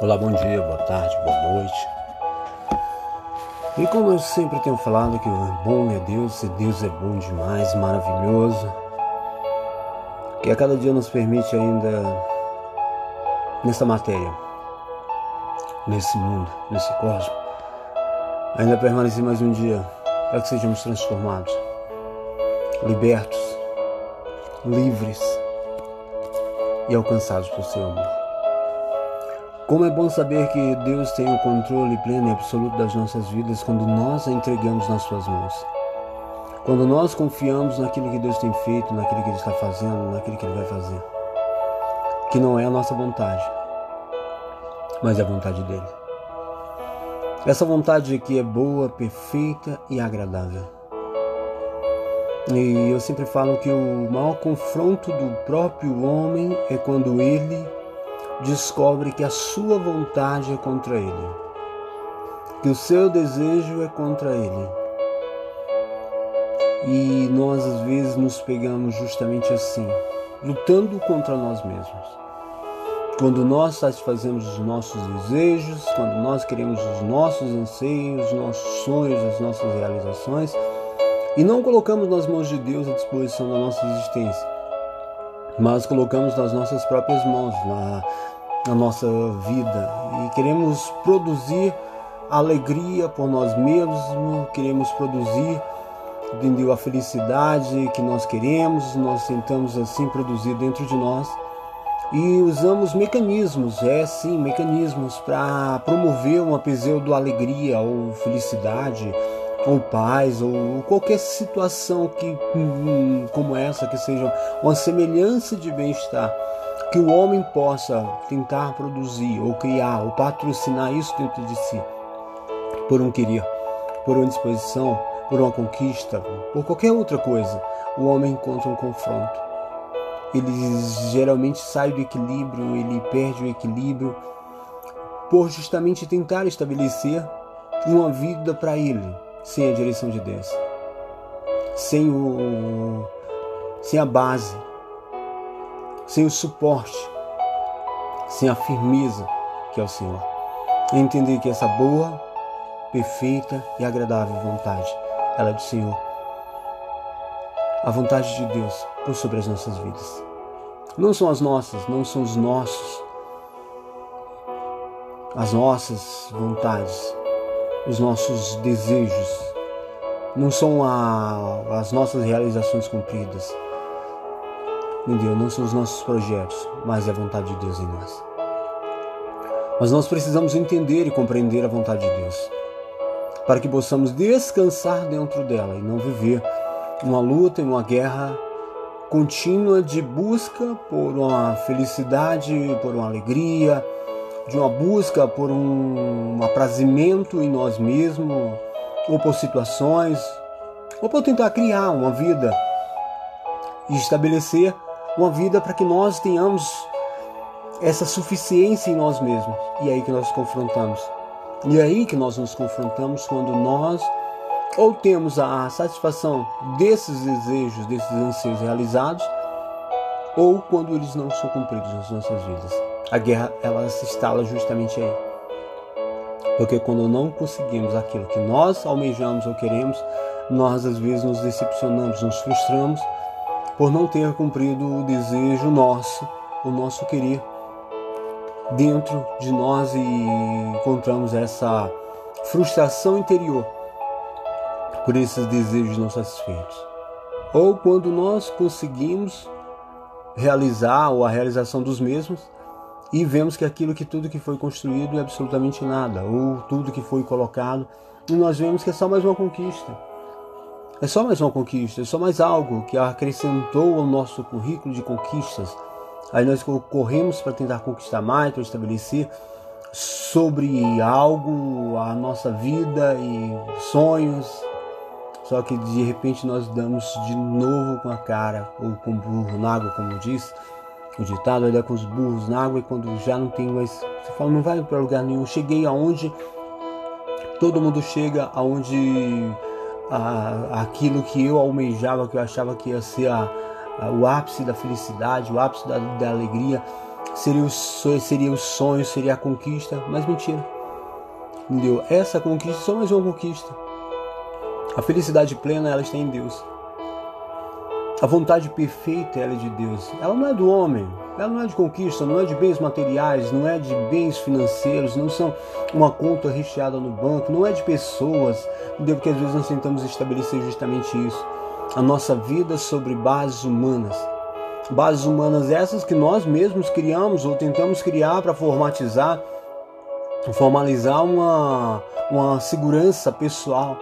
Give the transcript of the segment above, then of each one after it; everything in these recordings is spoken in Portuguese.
Olá, bom dia, boa tarde, boa noite. E como eu sempre tenho falado que o bom é Deus, e Deus é bom demais, maravilhoso, que a cada dia nos permite ainda nesta matéria, nesse mundo, nesse cosmos, ainda permanecer mais um dia para que sejamos transformados, libertos, livres e alcançados por seu amor. Como é bom saber que Deus tem o controle pleno e absoluto das nossas vidas quando nós a entregamos nas suas mãos. Quando nós confiamos naquilo que Deus tem feito, naquilo que Ele está fazendo, naquilo que Ele vai fazer. Que não é a nossa vontade, mas é a vontade dele. Essa vontade aqui é boa, perfeita e agradável. E eu sempre falo que o maior confronto do próprio homem é quando ele descobre que a sua vontade é contra ele, que o seu desejo é contra ele. E nós às vezes nos pegamos justamente assim, lutando contra nós mesmos. Quando nós satisfazemos os nossos desejos, quando nós queremos os nossos anseios, os nossos sonhos, as nossas realizações, e não colocamos nas mãos de Deus a disposição da nossa existência, mas colocamos nas nossas próprias mãos, na, na nossa vida. E queremos produzir alegria por nós mesmos, queremos produzir entendeu, a felicidade que nós queremos, nós tentamos assim produzir dentro de nós. E usamos mecanismos, é sim, mecanismos para promover uma pseudo alegria ou felicidade ou paz ou qualquer situação que hum, como essa que seja uma semelhança de bem-estar que o homem possa tentar produzir ou criar ou patrocinar isso dentro de si, por um querer, por uma disposição, por uma conquista, por qualquer outra coisa, o homem encontra um confronto. Ele geralmente sai do equilíbrio, ele perde o equilíbrio por justamente tentar estabelecer uma vida para ele sem a direção de Deus, sem o sem a base sem o suporte, sem a firmeza que é o Senhor. Entender que essa boa, perfeita e agradável vontade, ela é do Senhor. A vontade de Deus por sobre as nossas vidas. Não são as nossas, não são os nossos, as nossas vontades, os nossos desejos, não são a, as nossas realizações cumpridas Entendeu? Não são os nossos projetos, mas é a vontade de Deus em nós. Mas nós precisamos entender e compreender a vontade de Deus, para que possamos descansar dentro dela e não viver uma luta e uma guerra contínua de busca por uma felicidade, por uma alegria, de uma busca por um aprazimento em nós mesmos, ou por situações, ou por tentar criar uma vida e estabelecer uma vida para que nós tenhamos essa suficiência em nós mesmos. E é aí que nós nos confrontamos. E é aí que nós nos confrontamos quando nós ou temos a satisfação desses desejos, desses anseios realizados, ou quando eles não são cumpridos nas nossas vidas. A guerra ela se instala justamente aí. Porque quando não conseguimos aquilo que nós almejamos ou queremos, nós às vezes nos decepcionamos, nos frustramos por não ter cumprido o desejo nosso, o nosso querer dentro de nós e encontramos essa frustração interior por esses desejos não satisfeitos. Ou quando nós conseguimos realizar ou a realização dos mesmos e vemos que aquilo que tudo que foi construído é absolutamente nada, ou tudo que foi colocado, e nós vemos que é só mais uma conquista. É só mais uma conquista, é só mais algo que acrescentou ao nosso currículo de conquistas. Aí nós corremos para tentar conquistar mais, para estabelecer sobre algo a nossa vida e sonhos. Só que de repente nós damos de novo com a cara, ou com o burro na água, como diz o ditado, olha com os burros na água e quando já não tem mais. Você fala, não vai para lugar nenhum. Cheguei aonde todo mundo chega, aonde a, aquilo que eu almejava, que eu achava que ia ser a, a, o ápice da felicidade, o ápice da, da alegria, seria o, seria o sonho, seria a conquista, mas mentira. Entendeu? Essa conquista só mais uma conquista. A felicidade plena ela está em Deus. A vontade perfeita ela é de Deus. Ela não é do homem. Ela não é de conquista, não é de bens materiais, não é de bens financeiros, não são uma conta recheada no banco, não é de pessoas. Entendeu? Porque às vezes nós tentamos estabelecer justamente isso. A nossa vida sobre bases humanas. Bases humanas essas que nós mesmos criamos ou tentamos criar para formatizar, formalizar uma, uma segurança pessoal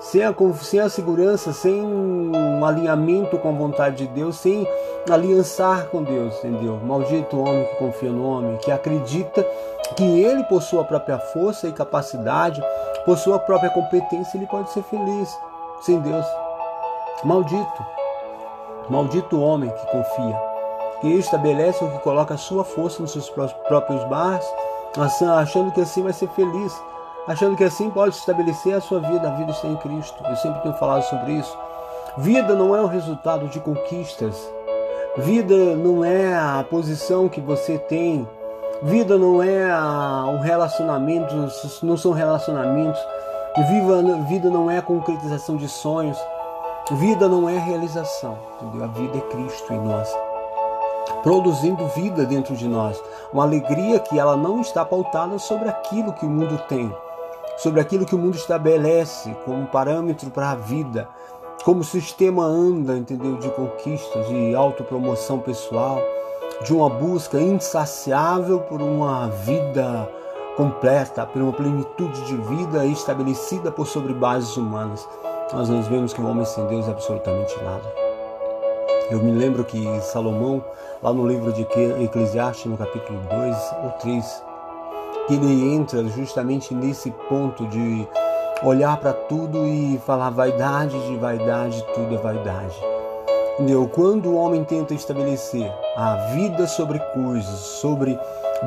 sem a, sem a segurança, sem um alinhamento com a vontade de Deus, sem aliançar com Deus, entendeu? Maldito o homem que confia no homem, que acredita que ele, por sua própria força e capacidade, por sua própria competência, ele pode ser feliz sem Deus. Maldito. Maldito o homem que confia, que estabelece ou que coloca a sua força nos seus próprios barros, achando que assim vai ser feliz achando que assim pode estabelecer a sua vida. A vida está em Cristo. Eu sempre tenho falado sobre isso. Vida não é o resultado de conquistas. Vida não é a posição que você tem. Vida não é um relacionamento, não são relacionamentos. Viva, vida não é concretização de sonhos. Vida não é realização. Entendeu? A vida é Cristo em nós produzindo vida dentro de nós, uma alegria que ela não está pautada sobre aquilo que o mundo tem, sobre aquilo que o mundo estabelece como parâmetro para a vida, como o sistema anda, entendeu? De conquista, de autopromoção pessoal, de uma busca insaciável por uma vida completa, por uma plenitude de vida estabelecida por sobre bases humanas. Nós nos vemos que o homem sem Deus é absolutamente nada. Eu me lembro que Salomão, lá no livro de Eclesiastes, no capítulo 2 ou 3, que ele entra justamente nesse ponto de olhar para tudo e falar vaidade de vaidade, tudo é vaidade. Entendeu? Quando o homem tenta estabelecer a vida sobre coisas, sobre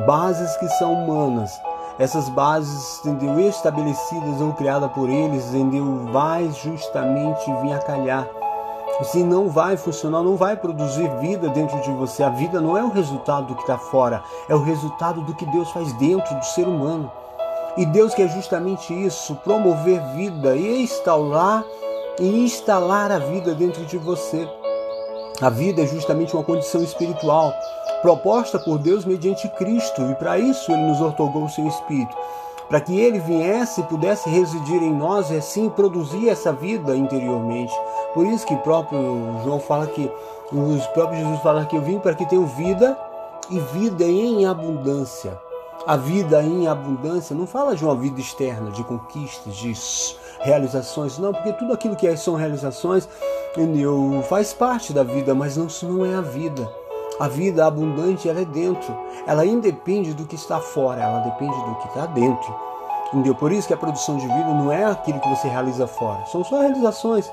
bases que são humanas, essas bases, entendeu, estabelecidas ou criadas por eles, entendeu, vai justamente vir a calhar se não vai funcionar, não vai produzir vida dentro de você. A vida não é o resultado do que está fora, é o resultado do que Deus faz dentro do ser humano. E Deus quer justamente isso, promover vida e instaurar e instalar a vida dentro de você. A vida é justamente uma condição espiritual proposta por Deus mediante Cristo, e para isso ele nos otorgou o seu espírito para que ele viesse e pudesse residir em nós e assim produzir essa vida interiormente. Por isso que próprio João fala que, os próprios Jesus fala que eu vim para que tenham vida e vida em abundância. A vida em abundância não fala de uma vida externa, de conquistas, de realizações, não, porque tudo aquilo que são realizações entendeu, faz parte da vida, mas não, isso não é a vida. A vida abundante ela é dentro. Ela independe do que está fora, ela depende do que está dentro. Entendeu? Por isso que a produção de vida não é aquilo que você realiza fora, são só realizações.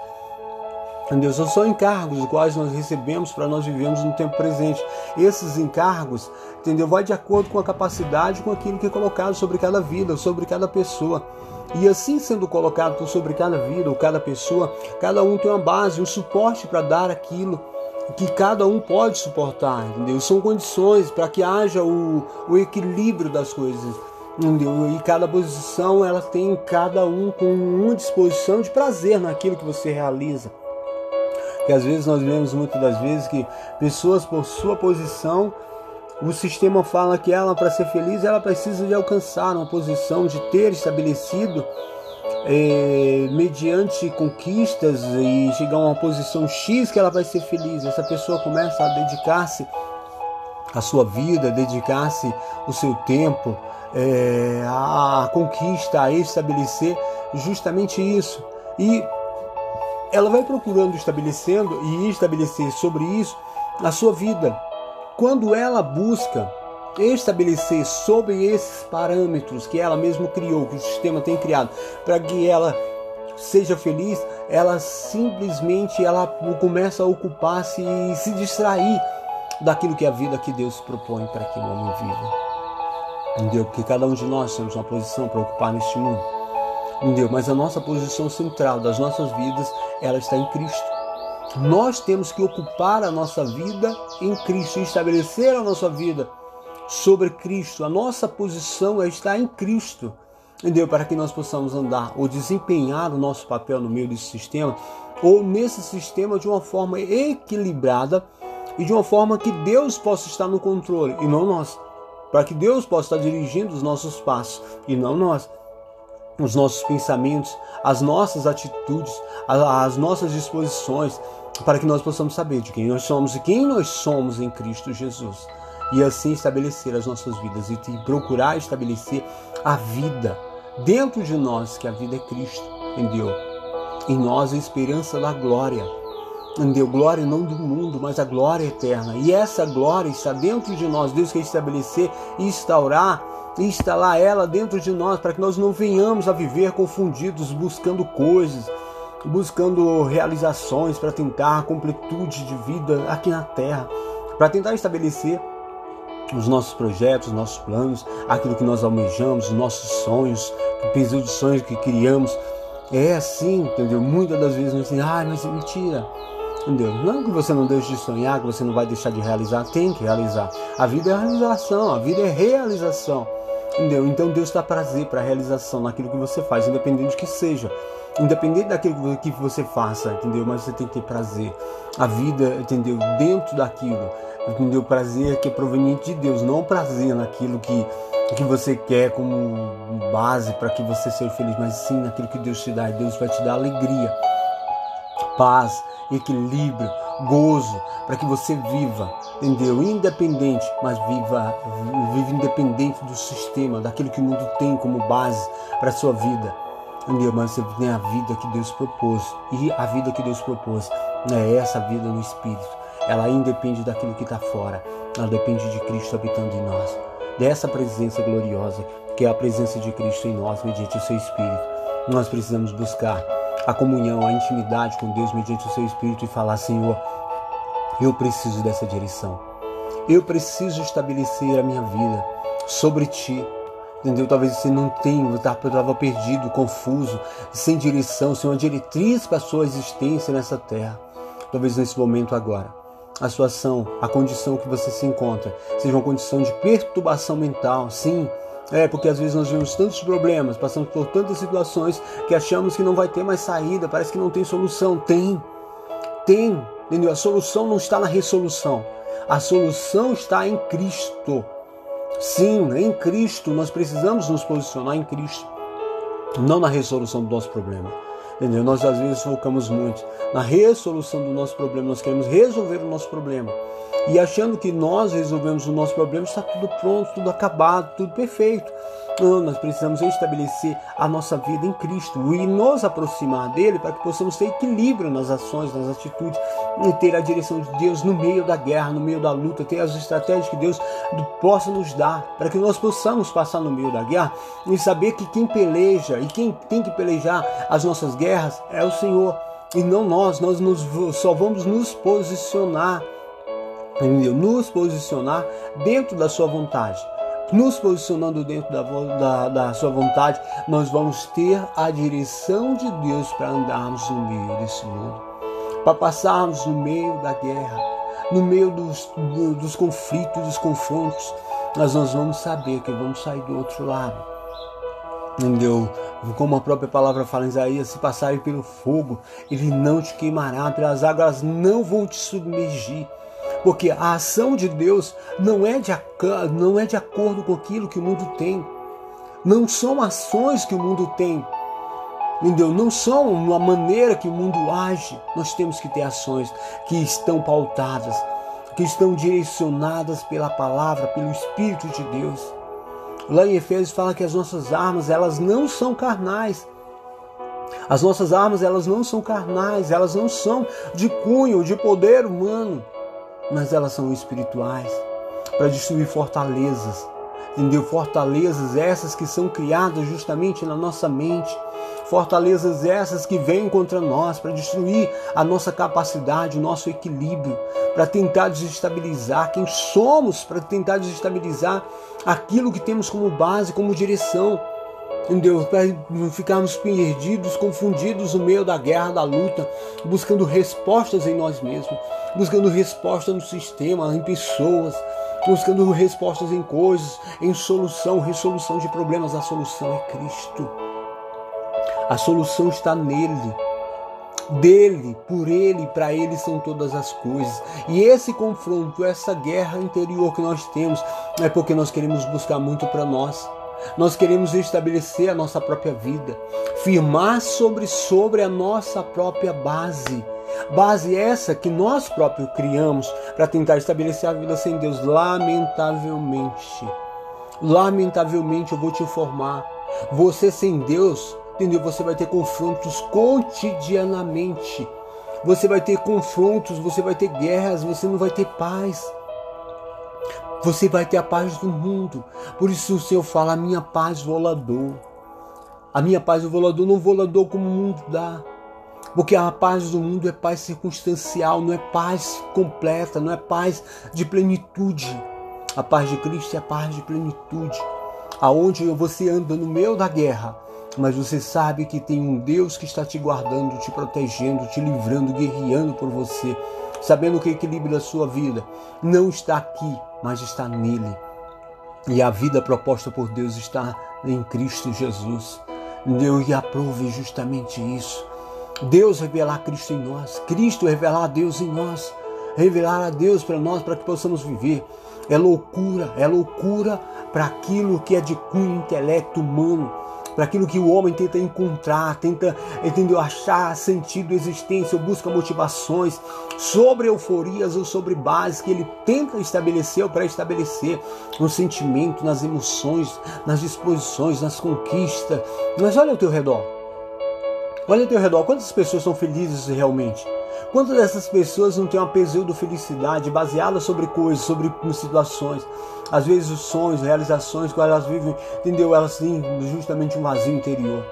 Entendeu? São só encargos os quais nós recebemos para nós vivermos no tempo presente. Esses encargos, entendeu? Vai de acordo com a capacidade, com aquilo que é colocado sobre cada vida, sobre cada pessoa. E assim sendo colocado sobre cada vida ou cada pessoa, cada um tem uma base, um suporte para dar aquilo que cada um pode suportar, entendeu? São condições para que haja o, o equilíbrio das coisas, entendeu? E cada posição ela tem cada um com uma disposição de prazer naquilo que você realiza. Que às vezes nós vemos muitas das vezes que pessoas por sua posição o sistema fala que ela para ser feliz ela precisa de alcançar uma posição de ter estabelecido é, mediante conquistas e chegar a uma posição X que ela vai ser feliz. Essa pessoa começa a dedicar-se à sua vida, dedicar-se o seu tempo é, à conquista, a estabelecer justamente isso. E ela vai procurando estabelecendo e estabelecer sobre isso a sua vida. Quando ela busca estabelecer sobre esses parâmetros que ela mesma criou, que o sistema tem criado, para que ela seja feliz, ela simplesmente ela começa a ocupar-se e se distrair daquilo que é a vida que Deus propõe para que o homem viva. Entendeu? Porque cada um de nós temos uma posição para ocupar neste mundo. Entendeu? Mas a nossa posição central das nossas vidas, ela está em Cristo. Nós temos que ocupar a nossa vida em Cristo, estabelecer a nossa vida sobre Cristo. A nossa posição é estar em Cristo. Entendeu? Para que nós possamos andar ou desempenhar o nosso papel no meio desse sistema, ou nesse sistema de uma forma equilibrada e de uma forma que Deus possa estar no controle e não nós. Para que Deus possa estar dirigindo os nossos passos e não nós. Os nossos pensamentos, as nossas atitudes, as nossas disposições, para que nós possamos saber de quem nós somos e quem nós somos em Cristo Jesus. E assim estabelecer as nossas vidas e procurar estabelecer a vida dentro de nós, que a vida é Cristo, entendeu? Em nós a esperança da glória. Entendeu? Glória não do mundo, mas a glória eterna. E essa glória está dentro de nós. Deus quer estabelecer e instaurar instalar ela dentro de nós para que nós não venhamos a viver confundidos, buscando coisas, buscando realizações para tentar completude de vida aqui na terra, para tentar estabelecer os nossos projetos, os nossos planos, aquilo que nós almejamos, os nossos sonhos, o de sonhos que criamos. É assim, entendeu? Muitas das vezes nós dizemos, ah, mas é mentira. Entendeu? Não que você não deixe de sonhar, que você não vai deixar de realizar, tem que realizar. A vida é realização, a vida é realização. Entendeu? Então Deus dá prazer para a realização naquilo que você faz, independente de que seja. Independente daquilo que você faça, entendeu? Mas você tem que ter prazer. A vida, entendeu? Dentro daquilo. Entendeu? Prazer que é proveniente de Deus, não prazer naquilo que, que você quer como base para que você seja feliz, mas sim naquilo que Deus te dá. Deus vai te dar alegria, paz, equilíbrio, gozo, para que você viva, entendeu? Independente, mas viva, viva independente do sistema, daquilo que o mundo tem como base para a sua vida. Entendeu? Mas você tem a vida que Deus propôs. E a vida que Deus propôs é essa vida no Espírito. Ela independe daquilo que está fora. Ela depende de Cristo habitando em nós. Dessa presença gloriosa, que é a presença de Cristo em nós, mediante o seu Espírito. Nós precisamos buscar a comunhão, a intimidade com Deus mediante o seu Espírito e falar: Senhor, eu preciso dessa direção. Eu preciso estabelecer a minha vida sobre ti. Entendeu? Talvez você não tenha, estava perdido, confuso, sem direção, sem uma diretriz para a sua existência nessa terra. Talvez nesse momento agora, a sua ação, a condição que você se encontra, seja uma condição de perturbação mental, sim, é, porque às vezes nós vemos tantos problemas, passamos por tantas situações que achamos que não vai ter mais saída, parece que não tem solução. Tem, tem, entendeu? A solução não está na resolução, a solução está em Cristo. Sim, em Cristo, nós precisamos nos posicionar em Cristo, não na resolução do nosso problema. Entendeu? Nós às vezes focamos muito na resolução do nosso problema, nós queremos resolver o nosso problema e achando que nós resolvemos o nosso problema, está tudo pronto, tudo acabado, tudo perfeito. Não, nós precisamos estabelecer a nossa vida em Cristo e nos aproximar dele para que possamos ter equilíbrio nas ações, nas atitudes e ter a direção de Deus no meio da guerra, no meio da luta, ter as estratégias que Deus possa nos dar para que nós possamos passar no meio da guerra e saber que quem peleja e quem tem que pelejar as nossas guerras é o Senhor e não nós. Nós nos, só vamos nos posicionar? Nos posicionar dentro da sua vontade. Nos posicionando dentro da, da, da sua vontade, nós vamos ter a direção de Deus para andarmos no meio desse mundo, para passarmos no meio da guerra, no meio dos, dos conflitos, dos confrontos. Nós, nós vamos saber que vamos sair do outro lado. Entendeu? Como a própria palavra fala em Isaías, se passarem pelo fogo, ele não te queimará, pelas águas não vão te submergir. Porque a ação de Deus não é de, não é de acordo com aquilo que o mundo tem. Não são ações que o mundo tem. Entendeu? Não são uma maneira que o mundo age. Nós temos que ter ações que estão pautadas, que estão direcionadas pela palavra, pelo Espírito de Deus. Lá em Efésios fala que as nossas armas, elas não são carnais. As nossas armas, elas não são carnais, elas não são de cunho, de poder humano mas elas são espirituais para destruir fortalezas. Entendeu? Fortalezas essas que são criadas justamente na nossa mente. Fortalezas essas que vêm contra nós para destruir a nossa capacidade, o nosso equilíbrio, para tentar desestabilizar quem somos, para tentar desestabilizar aquilo que temos como base, como direção entendeu? Para não ficarmos perdidos, confundidos no meio da guerra, da luta, buscando respostas em nós mesmos, buscando resposta no sistema, em pessoas, buscando respostas em coisas, em solução, resolução de problemas. A solução é Cristo. A solução está nele. Dele, por ele, para ele são todas as coisas. E esse confronto, essa guerra interior que nós temos, é porque nós queremos buscar muito para nós. Nós queremos estabelecer a nossa própria vida, firmar sobre sobre a nossa própria base. Base essa que nós próprios criamos para tentar estabelecer a vida sem Deus. Lamentavelmente, lamentavelmente eu vou te informar, você sem Deus entendeu? Você vai ter confrontos cotidianamente. Você vai ter confrontos, você vai ter guerras, você não vai ter paz. Você vai ter a paz do mundo. Por isso o Senhor fala: a minha paz volador. A minha paz volador não volador como o mundo dá. Porque a paz do mundo é paz circunstancial, não é paz completa, não é paz de plenitude. A paz de Cristo é a paz de plenitude. Aonde você anda no meio da guerra, mas você sabe que tem um Deus que está te guardando, te protegendo, te livrando, guerreando por você, sabendo que o equilíbrio da sua vida não está aqui, mas está nele. E a vida proposta por Deus está em Cristo Jesus. Deus e aprove justamente isso. Deus revelar Cristo em nós, Cristo revelar a Deus em nós, revelar a Deus para nós, para que possamos viver. É loucura, é loucura para aquilo que é de cunho intelecto humano, para aquilo que o homem tenta encontrar, tenta entendeu, achar sentido, existência, ou busca motivações sobre euforias ou sobre bases que ele tenta estabelecer ou pré-estabelecer no sentimento, nas emoções, nas disposições, nas conquistas. Mas olha ao teu redor. Olha ao teu redor, quantas pessoas são felizes realmente? Quantas dessas pessoas não têm uma pseudo-felicidade baseada sobre coisas, sobre situações? Às vezes os sonhos, realizações que elas vivem, entendeu? Elas têm justamente um vazio interior.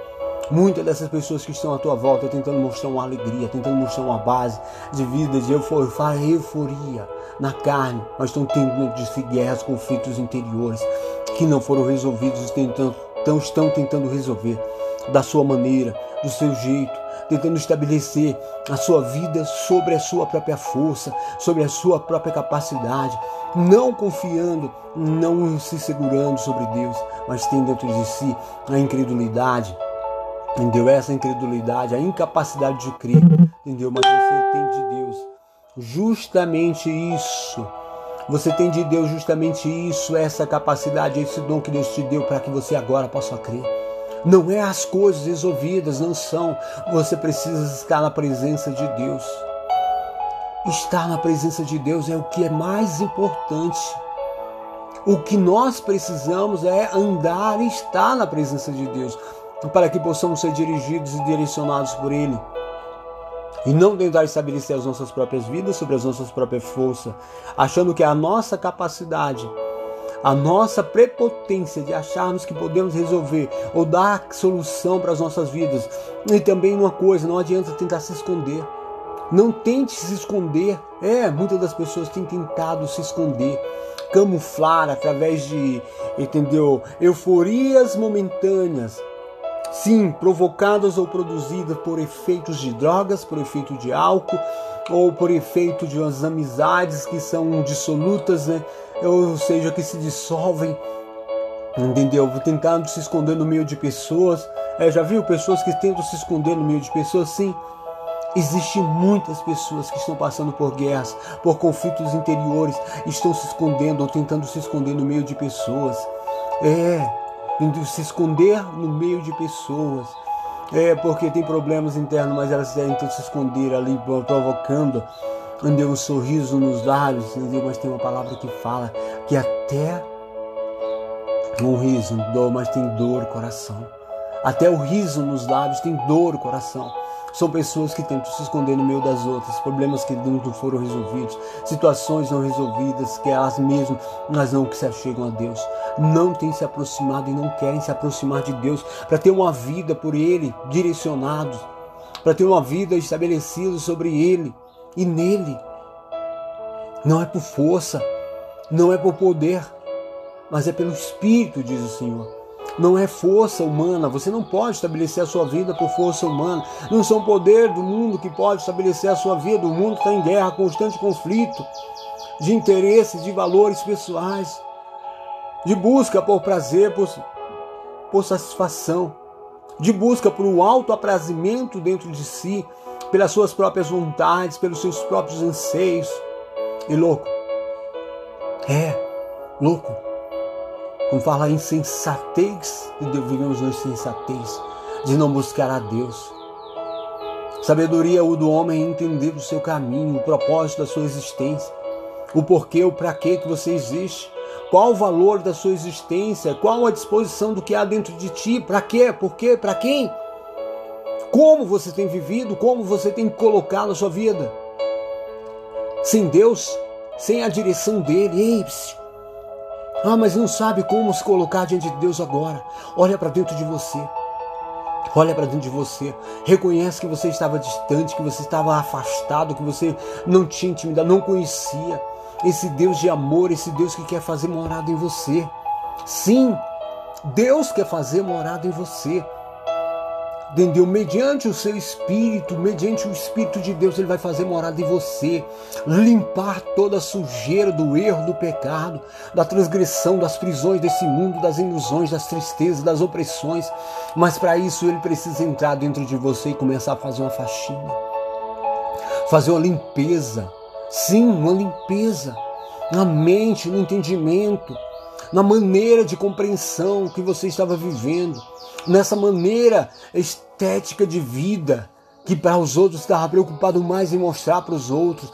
Muitas dessas pessoas que estão à tua volta tentando mostrar uma alegria, tentando mostrar uma base de vida, de euforia, euforia na carne, mas estão tendo de guerras, conflitos interiores que não foram resolvidos, tentando, estão, estão tentando resolver da sua maneira, do seu jeito, tentando estabelecer a sua vida sobre a sua própria força, sobre a sua própria capacidade, não confiando, não se segurando sobre Deus, mas tem dentro de si a incredulidade. Entendeu? Essa incredulidade, a incapacidade de crer, entendeu? Mas você tem de Deus justamente isso. Você tem de Deus justamente isso, essa capacidade, esse dom que Deus te deu para que você agora possa crer. Não é as coisas resolvidas, não são. Você precisa estar na presença de Deus. Estar na presença de Deus é o que é mais importante. O que nós precisamos é andar e estar na presença de Deus, para que possamos ser dirigidos e direcionados por Ele. E não tentar estabelecer as nossas próprias vidas sobre as nossas próprias forças, achando que a nossa capacidade a nossa prepotência de acharmos que podemos resolver ou dar solução para as nossas vidas. E também uma coisa, não adianta tentar se esconder. Não tente se esconder. É, muitas das pessoas têm tentado se esconder, camuflar através de, entendeu? Euforias momentâneas. Sim, provocadas ou produzidas por efeitos de drogas, por efeito de álcool, ou por efeito de umas amizades que são dissolutas, né? Ou seja, que se dissolvem, entendeu? Tentando se esconder no meio de pessoas. É, já viu pessoas que tentam se esconder no meio de pessoas? Sim. Existem muitas pessoas que estão passando por guerras, por conflitos interiores, estão se escondendo ou tentando se esconder no meio de pessoas. É, se esconder no meio de pessoas. É, porque tem problemas internos, mas elas tentam se esconder ali, provocando andei um sorriso nos lábios, mas tem uma palavra que fala que até um riso dor, mas tem dor coração. Até o riso nos lábios tem dor coração. São pessoas que tentam se esconder no meio das outras, problemas que não foram resolvidos, situações não resolvidas, que elas mesmas, mas não se achegam a Deus. Não têm se aproximado e não querem se aproximar de Deus para ter uma vida por Ele direcionados, para ter uma vida estabelecida sobre Ele e nele. Não é por força, não é por poder, mas é pelo Espírito, diz o Senhor. Não é força humana, você não pode estabelecer a sua vida por força humana. Não são poder do mundo que pode estabelecer a sua vida. O mundo está em guerra, constante conflito. de interesses, de valores pessoais, de busca por prazer, por, por satisfação, de busca por um autoaprazimento dentro de si, pelas suas próprias vontades, pelos seus próprios anseios. E louco, é, louco, como fala insensatez, e vivemos na insensatez de não buscar a Deus. Sabedoria é o do homem entender o seu caminho, o propósito da sua existência, o porquê, o para que você existe, qual o valor da sua existência, qual a disposição do que há dentro de ti, para quê, por quê, para quem, como você tem vivido, como você tem colocado a sua vida. Sem Deus, sem a direção dele, ei, ah, mas não sabe como se colocar diante de Deus agora. Olha para dentro de você. Olha para dentro de você, reconhece que você estava distante, que você estava afastado, que você não tinha intimidade, não conhecia esse Deus de amor, esse Deus que quer fazer morada em você. Sim, Deus quer fazer morada em você entendeu? Mediante o seu espírito, mediante o espírito de Deus, ele vai fazer morada em você, limpar toda a sujeira do erro, do pecado, da transgressão, das prisões desse mundo, das ilusões, das tristezas, das opressões. Mas para isso ele precisa entrar dentro de você e começar a fazer uma faxina, fazer uma limpeza. Sim, uma limpeza na mente, no entendimento, na maneira de compreensão que você estava vivendo nessa maneira estética de vida que para os outros estava preocupado mais em mostrar para os outros,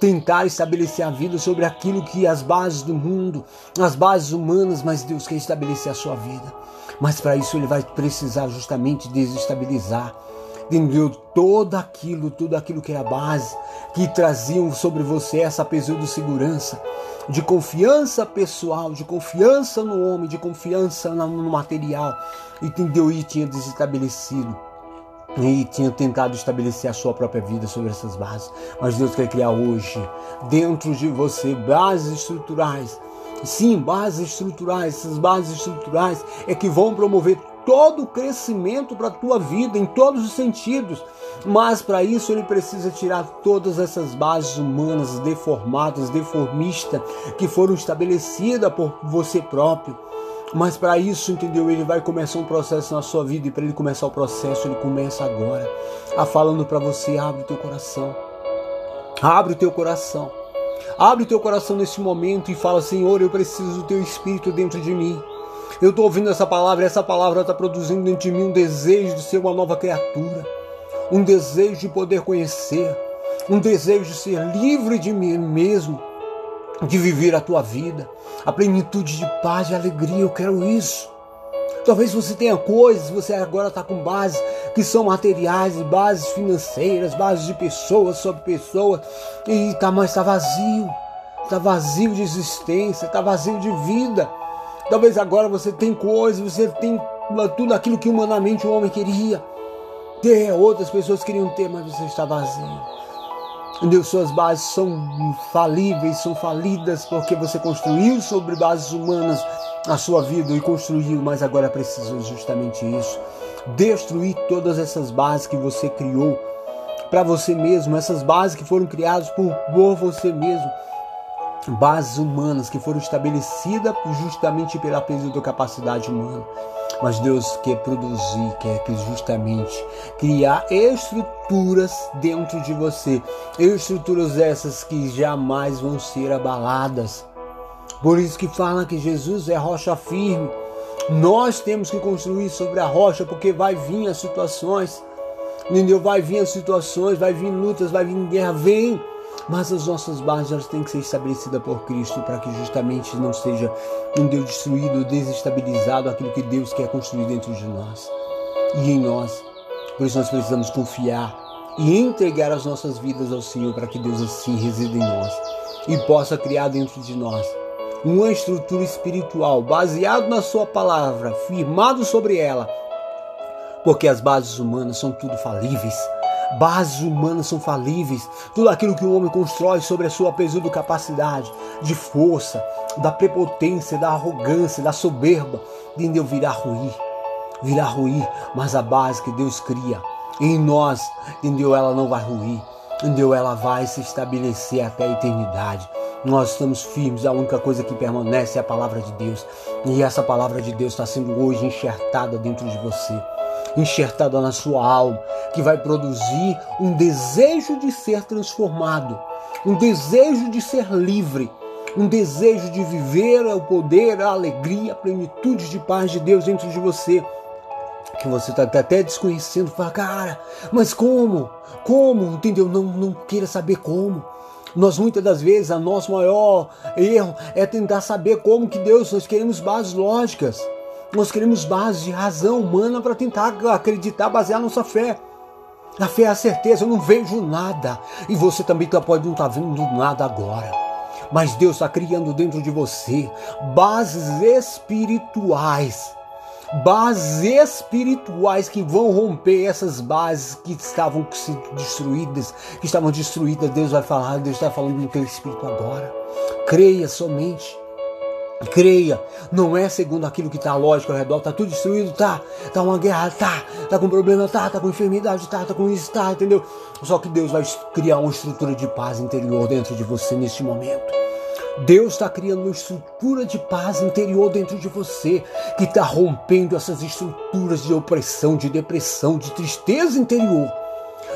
tentar estabelecer a vida sobre aquilo que as bases do mundo, as bases humanas, mas Deus quer estabelecer a sua vida. Mas para isso ele vai precisar justamente desestabilizar entendeu? Todo aquilo, tudo aquilo que era base, que traziam sobre você essa de segurança, de confiança pessoal, de confiança no homem, de confiança no material, entendeu? E tinha desestabelecido. E tinha tentado estabelecer a sua própria vida sobre essas bases. Mas Deus quer criar hoje, dentro de você, bases estruturais. Sim, bases estruturais. Essas bases estruturais é que vão promover todo o crescimento para a tua vida em todos os sentidos. Mas para isso ele precisa tirar todas essas bases humanas deformadas, deformistas, que foram estabelecidas por você próprio. Mas para isso, entendeu? Ele vai começar um processo na sua vida e para ele começar o processo, ele começa agora, a falando para você: abre o teu coração. Abre o teu coração. Abre o teu coração nesse momento e fala: Senhor, eu preciso do teu espírito dentro de mim. Eu estou ouvindo essa palavra, e essa palavra está produzindo de mim um desejo de ser uma nova criatura, um desejo de poder conhecer, um desejo de ser livre de mim mesmo, de viver a tua vida, a plenitude de paz e alegria. Eu quero isso. Talvez você tenha coisas, você agora está com bases que são materiais, bases financeiras, bases de pessoas sobre pessoas, e tá, mas está vazio, está vazio de existência, está vazio de vida. Talvez agora você tem coisas, você tem tudo aquilo que humanamente o homem queria ter, outras pessoas queriam ter, mas você está vazio. Deus, suas bases são falíveis, são falidas, porque você construiu sobre bases humanas a sua vida e construiu, mas agora precisa justamente isso. Destruir todas essas bases que você criou para você mesmo, essas bases que foram criadas por, por você mesmo bases humanas que foram estabelecidas justamente pela da capacidade humana. Mas Deus quer produzir, quer que justamente criar estruturas dentro de você, estruturas essas que jamais vão ser abaladas. Por isso que fala que Jesus é rocha firme. Nós temos que construir sobre a rocha, porque vai vir as situações, entendeu? Vai vir as situações, vai vir lutas, vai vir guerra, vem mas as nossas bases elas têm que ser estabelecidas por Cristo para que justamente não seja um Deus destruído, desestabilizado aquilo que Deus quer construir dentro de nós e em nós. Por isso nós precisamos confiar e entregar as nossas vidas ao Senhor para que Deus assim resida em nós e possa criar dentro de nós uma estrutura espiritual baseado na sua palavra, firmado sobre ela, porque as bases humanas são tudo falíveis Bases humanas são falíveis. Tudo aquilo que o homem constrói sobre a sua pesuda capacidade de força, da prepotência, da arrogância, da soberba, entendeu? Virá ruir. Virá ruir, mas a base que Deus cria em nós, entendeu? Ela não vai ruir. Entendeu? Ela vai se estabelecer até a eternidade. nós estamos firmes, a única coisa que permanece é a palavra de Deus. E essa palavra de Deus está sendo hoje enxertada dentro de você, enxertada na sua alma, que vai produzir um desejo de ser transformado, um desejo de ser livre, um desejo de viver o poder, a alegria, a plenitude de paz de Deus dentro de você que você está até desconhecendo, fala, cara, mas como? Como? Entendeu? Não, não queira saber como. Nós muitas das vezes, a nosso maior erro é tentar saber como que Deus, nós queremos bases lógicas. Nós queremos bases de razão humana para tentar acreditar, basear nossa fé. A fé é a certeza, eu não vejo nada. E você também tá, pode não estar tá vendo nada agora. Mas Deus está criando dentro de você bases espirituais bases espirituais que vão romper essas bases que estavam destruídas, que estavam destruídas. Deus vai falar, Deus está falando no teu espírito agora. Creia somente. Creia, não é segundo aquilo que está lógico ao redor, está tudo destruído, tá, tá uma guerra, tá, tá com problema, tá, tá com enfermidade, tá, tá com isso, tá, entendeu? Só que Deus vai criar uma estrutura de paz interior dentro de você neste momento. Deus está criando uma estrutura de paz interior dentro de você, que está rompendo essas estruturas de opressão, de depressão, de tristeza interior,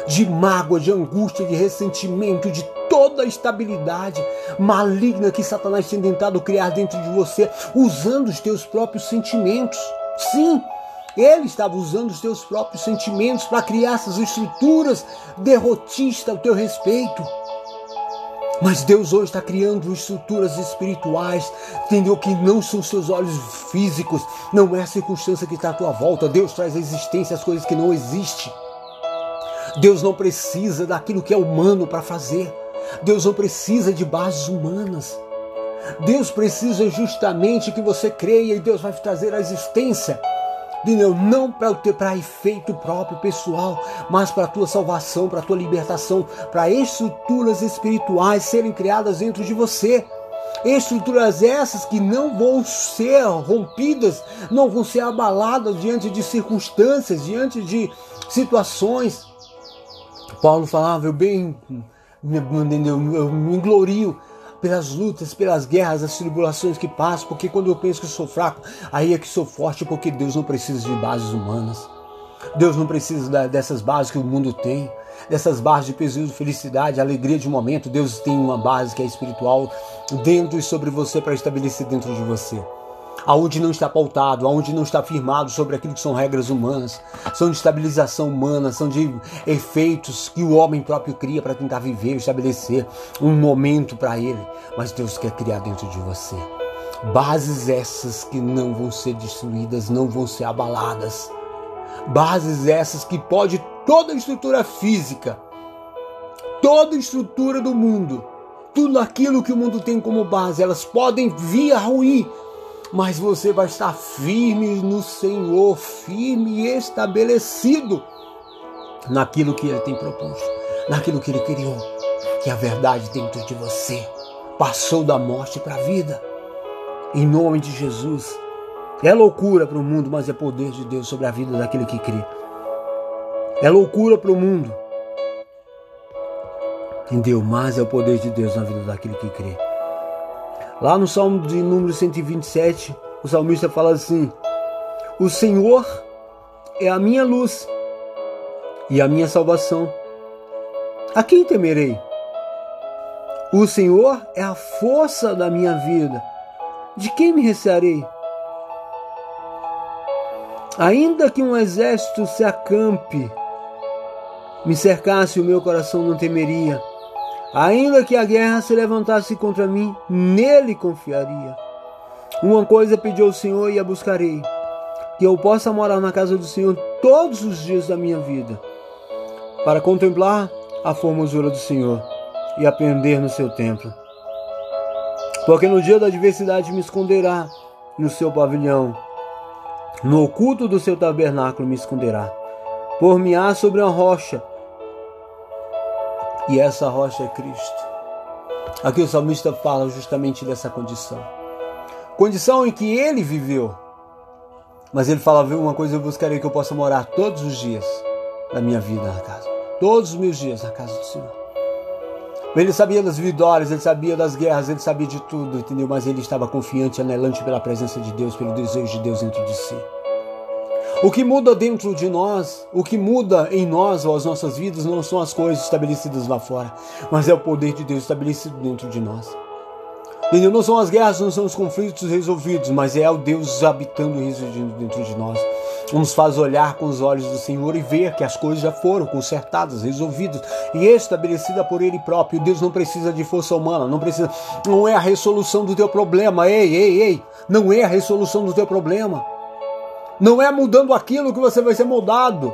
de mágoa, de angústia, de ressentimento, de toda a estabilidade maligna que Satanás tem tentado criar dentro de você, usando os teus próprios sentimentos. Sim, ele estava usando os teus próprios sentimentos para criar essas estruturas derrotistas ao teu respeito. Mas Deus hoje está criando estruturas espirituais, entendeu? Que não são seus olhos físicos, não é a circunstância que está à tua volta. Deus traz à existência as coisas que não existem. Deus não precisa daquilo que é humano para fazer. Deus não precisa de bases humanas. Deus precisa justamente que você creia e Deus vai trazer à existência entendeu? Não para efeito próprio, pessoal, mas para a tua salvação, para a tua libertação, para estruturas espirituais serem criadas dentro de você. Estruturas essas que não vão ser rompidas, não vão ser abaladas diante de circunstâncias, diante de situações. Paulo falava, eu bem? Eu me glorio pelas lutas, pelas guerras, as tribulações que passo, porque quando eu penso que sou fraco, aí é que sou forte, porque Deus não precisa de bases humanas. Deus não precisa dessas bases que o mundo tem, dessas bases de peso, felicidade, alegria de momento. Deus tem uma base que é espiritual dentro e sobre você para estabelecer dentro de você aonde não está pautado, aonde não está firmado sobre aquilo que são regras humanas, são de estabilização humana, são de efeitos que o homem próprio cria para tentar viver, estabelecer um momento para ele. Mas Deus quer criar dentro de você bases essas que não vão ser destruídas, não vão ser abaladas. Bases essas que pode toda a estrutura física, toda a estrutura do mundo, tudo aquilo que o mundo tem como base, elas podem vir a ruir, mas você vai estar firme no Senhor, firme e estabelecido naquilo que Ele tem proposto, naquilo que Ele criou, que a verdade dentro de você passou da morte para a vida. Em nome de Jesus. É loucura para o mundo, mas é poder de Deus sobre a vida daquele que crê. É loucura para o mundo. Entendeu? Mas é o poder de Deus na vida daquele que crê. Lá no Salmo de número 127, o salmista fala assim: O Senhor é a minha luz e a minha salvação. A quem temerei? O Senhor é a força da minha vida. De quem me recearei? Ainda que um exército se acampe, me cercasse, o meu coração não temeria. Ainda que a guerra se levantasse contra mim, nele confiaria. Uma coisa pedi ao Senhor e a buscarei: que eu possa morar na casa do Senhor todos os dias da minha vida, para contemplar a formosura do Senhor e aprender no seu templo. Porque no dia da adversidade me esconderá no seu pavilhão, no oculto do seu tabernáculo me esconderá. Por-me-á sobre a rocha e essa rocha é Cristo. Aqui o salmista fala justamente dessa condição. Condição em que ele viveu. Mas ele fala: uma coisa eu buscarei que eu possa morar todos os dias da minha vida na casa. Todos os meus dias na casa do Senhor. Ele sabia das vitórias, ele sabia das guerras, ele sabia de tudo, entendeu? Mas ele estava confiante, anelante pela presença de Deus, pelo desejo de Deus dentro de si. O que muda dentro de nós, o que muda em nós ou as nossas vidas não são as coisas estabelecidas lá fora, mas é o poder de Deus estabelecido dentro de nós. Entendeu? Não são as guerras, não são os conflitos resolvidos, mas é o Deus habitando e residindo dentro de nós. Nos faz olhar com os olhos do Senhor e ver que as coisas já foram consertadas, resolvidas e estabelecidas por Ele próprio. Deus não precisa de força humana, não precisa, não é a resolução do teu problema. Ei, ei, ei, não é a resolução do teu problema. Não é mudando aquilo que você vai ser moldado.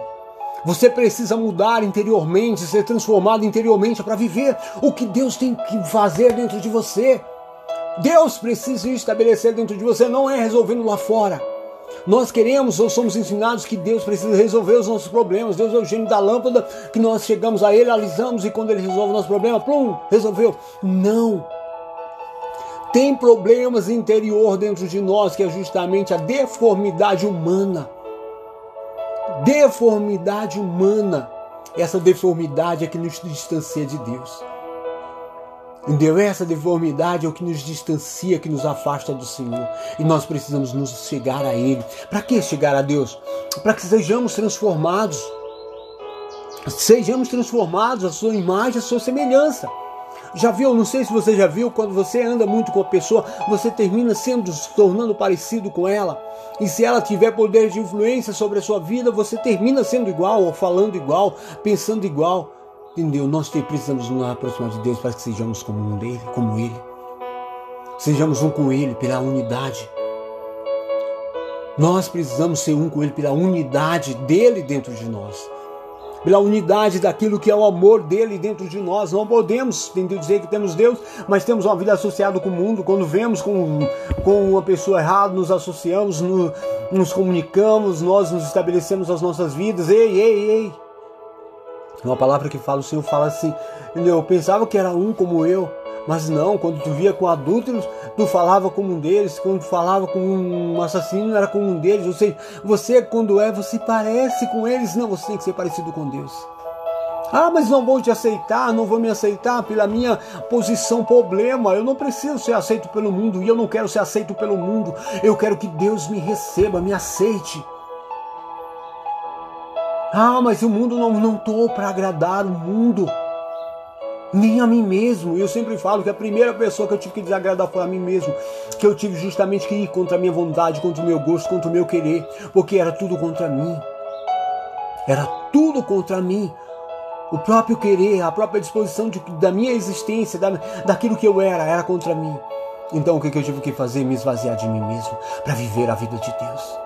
Você precisa mudar interiormente, ser transformado interiormente para viver o que Deus tem que fazer dentro de você. Deus precisa estabelecer dentro de você, não é resolvendo lá fora. Nós queremos ou somos ensinados que Deus precisa resolver os nossos problemas. Deus é o gênio da lâmpada que nós chegamos a Ele, alisamos e quando Ele resolve o nosso problema, plum, resolveu. Não. Tem problemas interior dentro de nós que é justamente a deformidade humana. Deformidade humana. Essa deformidade é que nos distancia de Deus. Entendeu? Essa deformidade é o que nos distancia, que nos afasta do Senhor. E nós precisamos nos chegar a Ele. Para que chegar a Deus? Para que sejamos transformados. Sejamos transformados a sua imagem, a sua semelhança. Já viu? Não sei se você já viu, quando você anda muito com a pessoa, você termina sendo, se tornando parecido com ela. E se ela tiver poder de influência sobre a sua vida, você termina sendo igual, ou falando igual, pensando igual. Entendeu? Nós precisamos nos aproximar de Deus para que sejamos como um dele, como Ele. Sejamos um com Ele pela unidade. Nós precisamos ser um com Ele pela unidade dele dentro de nós. Pela unidade daquilo que é o amor dele dentro de nós. Não podemos dizer que temos Deus, mas temos uma vida associada com o mundo. Quando vemos com, com uma pessoa errada, nos associamos, no, nos comunicamos, nós nos estabelecemos as nossas vidas. Ei, ei, ei. Uma palavra que fala, o Senhor fala assim, eu pensava que era um como eu, mas não, quando tu via com adúlteros, tu falava como um deles, quando tu falava com um assassino, era como um deles. Ou seja, você quando é, você parece com eles, não, você tem que ser parecido com Deus. Ah, mas não vou te aceitar, não vou me aceitar pela minha posição problema. Eu não preciso ser aceito pelo mundo e eu não quero ser aceito pelo mundo. Eu quero que Deus me receba, me aceite. Ah, mas o mundo não não tô para agradar o mundo, nem a mim mesmo. Eu sempre falo que a primeira pessoa que eu tive que desagradar foi a mim mesmo, que eu tive justamente que ir contra a minha vontade, contra o meu gosto, contra o meu querer, porque era tudo contra mim. Era tudo contra mim. O próprio querer, a própria disposição de, da minha existência, da, daquilo que eu era, era contra mim. Então o que eu tive que fazer? Me esvaziar de mim mesmo para viver a vida de Deus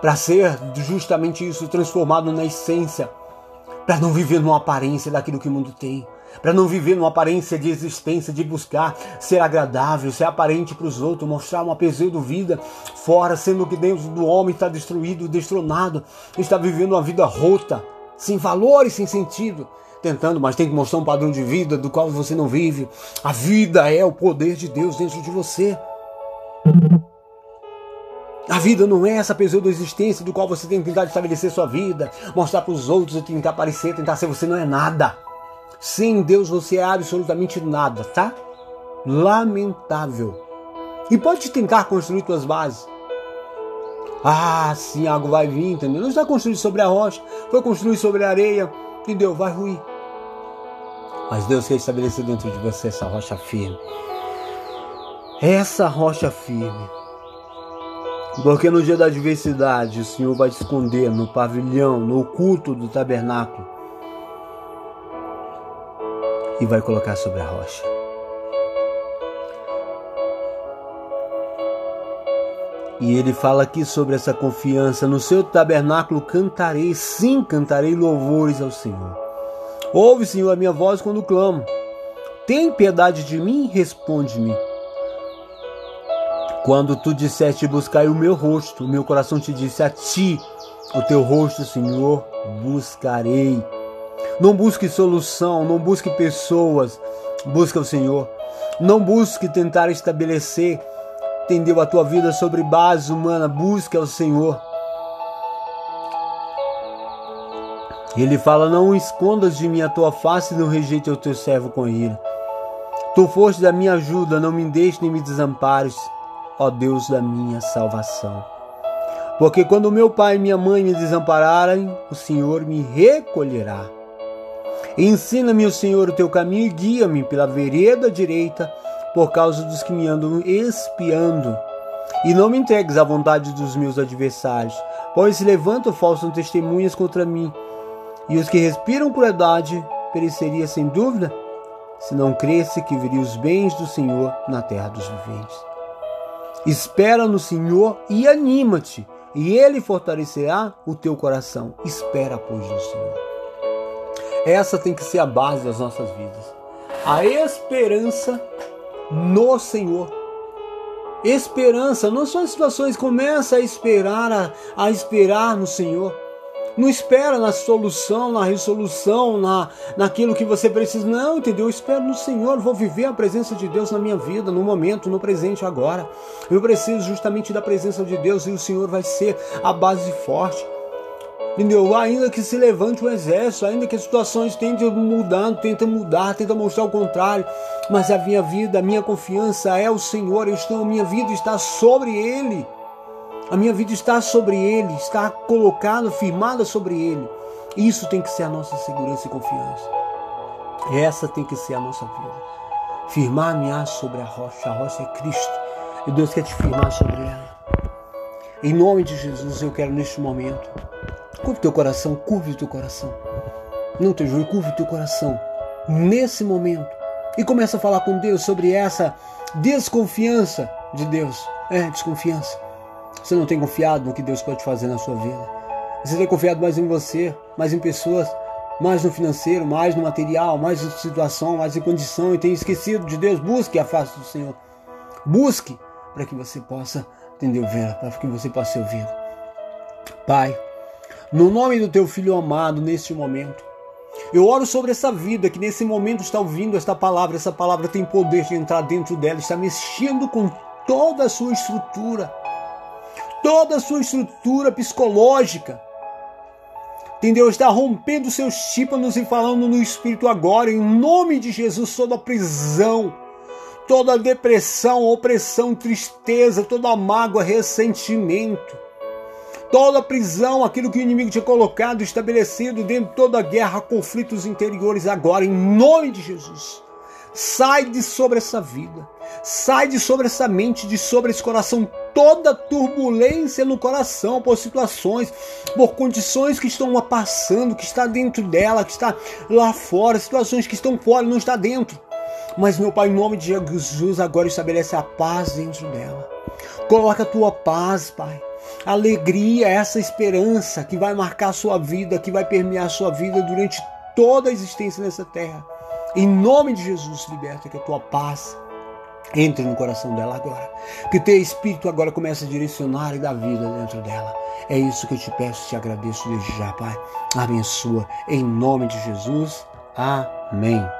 para ser justamente isso, transformado na essência, para não viver numa aparência daquilo que o mundo tem, para não viver numa aparência de existência, de buscar ser agradável, ser aparente para os outros, mostrar uma pseudo vida fora, sendo que dentro do homem está destruído, destronado, está vivendo uma vida rota, sem valor e sem sentido. Tentando, mas tem que mostrar um padrão de vida do qual você não vive. A vida é o poder de Deus dentro de você. A vida não é essa pseudo-existência do qual você tem que tentar estabelecer sua vida, mostrar para os outros, tentar aparecer, tentar ser. Você não é nada. Sem Deus você é absolutamente nada, tá? Lamentável. E pode tentar construir suas bases. Ah, sim, algo vai vir, entendeu? Não está construído sobre a rocha, foi construído sobre a areia, entendeu? Vai ruir. Mas Deus quer estabelecer dentro de você essa rocha firme. Essa rocha firme porque no dia da adversidade o Senhor vai te esconder no pavilhão, no oculto do tabernáculo e vai colocar sobre a rocha. E ele fala aqui sobre essa confiança. No seu tabernáculo cantarei, sim, cantarei louvores ao Senhor. Ouve, Senhor, a minha voz quando clamo. Tem piedade de mim? Responde-me. Quando tu disseste buscai o meu rosto, o meu coração te disse a ti, o teu rosto, Senhor, buscarei. Não busque solução, não busque pessoas, busca o Senhor. Não busque tentar estabelecer, entendeu, a tua vida sobre base humana, busque ao Senhor. Ele fala: Não escondas de mim a tua face não rejeite o teu servo com ira. Tu foste da minha ajuda, não me deixes nem me desampares, ó Deus da minha salvação. Porque quando meu pai e minha mãe me desampararem, o Senhor me recolherá. Ensina-me, o Senhor, o teu caminho e guia-me pela vereda direita, por causa dos que me andam espiando. E não me entregues à vontade dos meus adversários, pois se levantam falsas testemunhas contra mim. E os que respiram crueldade pereceria sem dúvida, se não cresce que viria os bens do Senhor na terra dos viventes. Espera no Senhor e anima-te, e Ele fortalecerá o teu coração. Espera, pois, no Senhor. Essa tem que ser a base das nossas vidas. A esperança no Senhor. Esperança, não são situações, começa a esperar, a, a esperar no Senhor. Não espera na solução, na resolução, na, naquilo que você precisa. Não, entendeu? Eu espero no Senhor. Vou viver a presença de Deus na minha vida, no momento, no presente, agora. Eu preciso justamente da presença de Deus e o Senhor vai ser a base forte. Entendeu? Ainda que se levante o exército, ainda que as situações tentem mudar, tentem mudar, tentem mostrar o contrário, mas a minha vida, a minha confiança é o Senhor, eu estou, a minha vida está sobre Ele. A minha vida está sobre Ele, está colocada, firmada sobre Ele. Isso tem que ser a nossa segurança e confiança. Essa tem que ser a nossa vida. Firmar-me sobre a rocha. A rocha é Cristo. E Deus quer te firmar sobre ela. Em nome de Jesus, eu quero neste momento Curve teu coração, curve teu coração. Não te juro, curve teu coração nesse momento. E começa a falar com Deus sobre essa desconfiança de Deus. É, desconfiança. Você não tem confiado no que Deus pode fazer na sua vida. Você tem confiado mais em você, mais em pessoas, mais no financeiro, mais no material, mais em situação, mais em condição e tem esquecido de Deus. Busque a face do Senhor. Busque para que você possa entender o ver, para que você possa ser ouvido. Pai, no nome do teu filho amado, neste momento, eu oro sobre essa vida que nesse momento está ouvindo esta palavra. Essa palavra tem poder de entrar dentro dela, está mexendo com toda a sua estrutura, toda a sua estrutura psicológica. Entendeu? Está rompendo seus tímpanos e falando no Espírito agora, em nome de Jesus, toda a prisão, toda a depressão, opressão, tristeza, toda a mágoa, ressentimento toda prisão, aquilo que o inimigo tinha colocado, estabelecido dentro de toda a guerra, conflitos interiores, agora, em nome de Jesus. Sai de sobre essa vida, sai de sobre essa mente, de sobre esse coração, toda turbulência no coração, por situações, por condições que estão passando, que está dentro dela, que está lá fora, situações que estão fora, não está dentro. Mas, meu Pai, em nome de Jesus, agora estabelece a paz dentro dela. Coloca a tua paz, Pai alegria, essa esperança que vai marcar a sua vida, que vai permear a sua vida durante toda a existência nessa terra. Em nome de Jesus, liberta que a tua paz entre no coração dela agora. Que teu espírito agora comece a direcionar e dar vida dentro dela. É isso que eu te peço te agradeço desde já, Pai. Abençoa. Em nome de Jesus. Amém.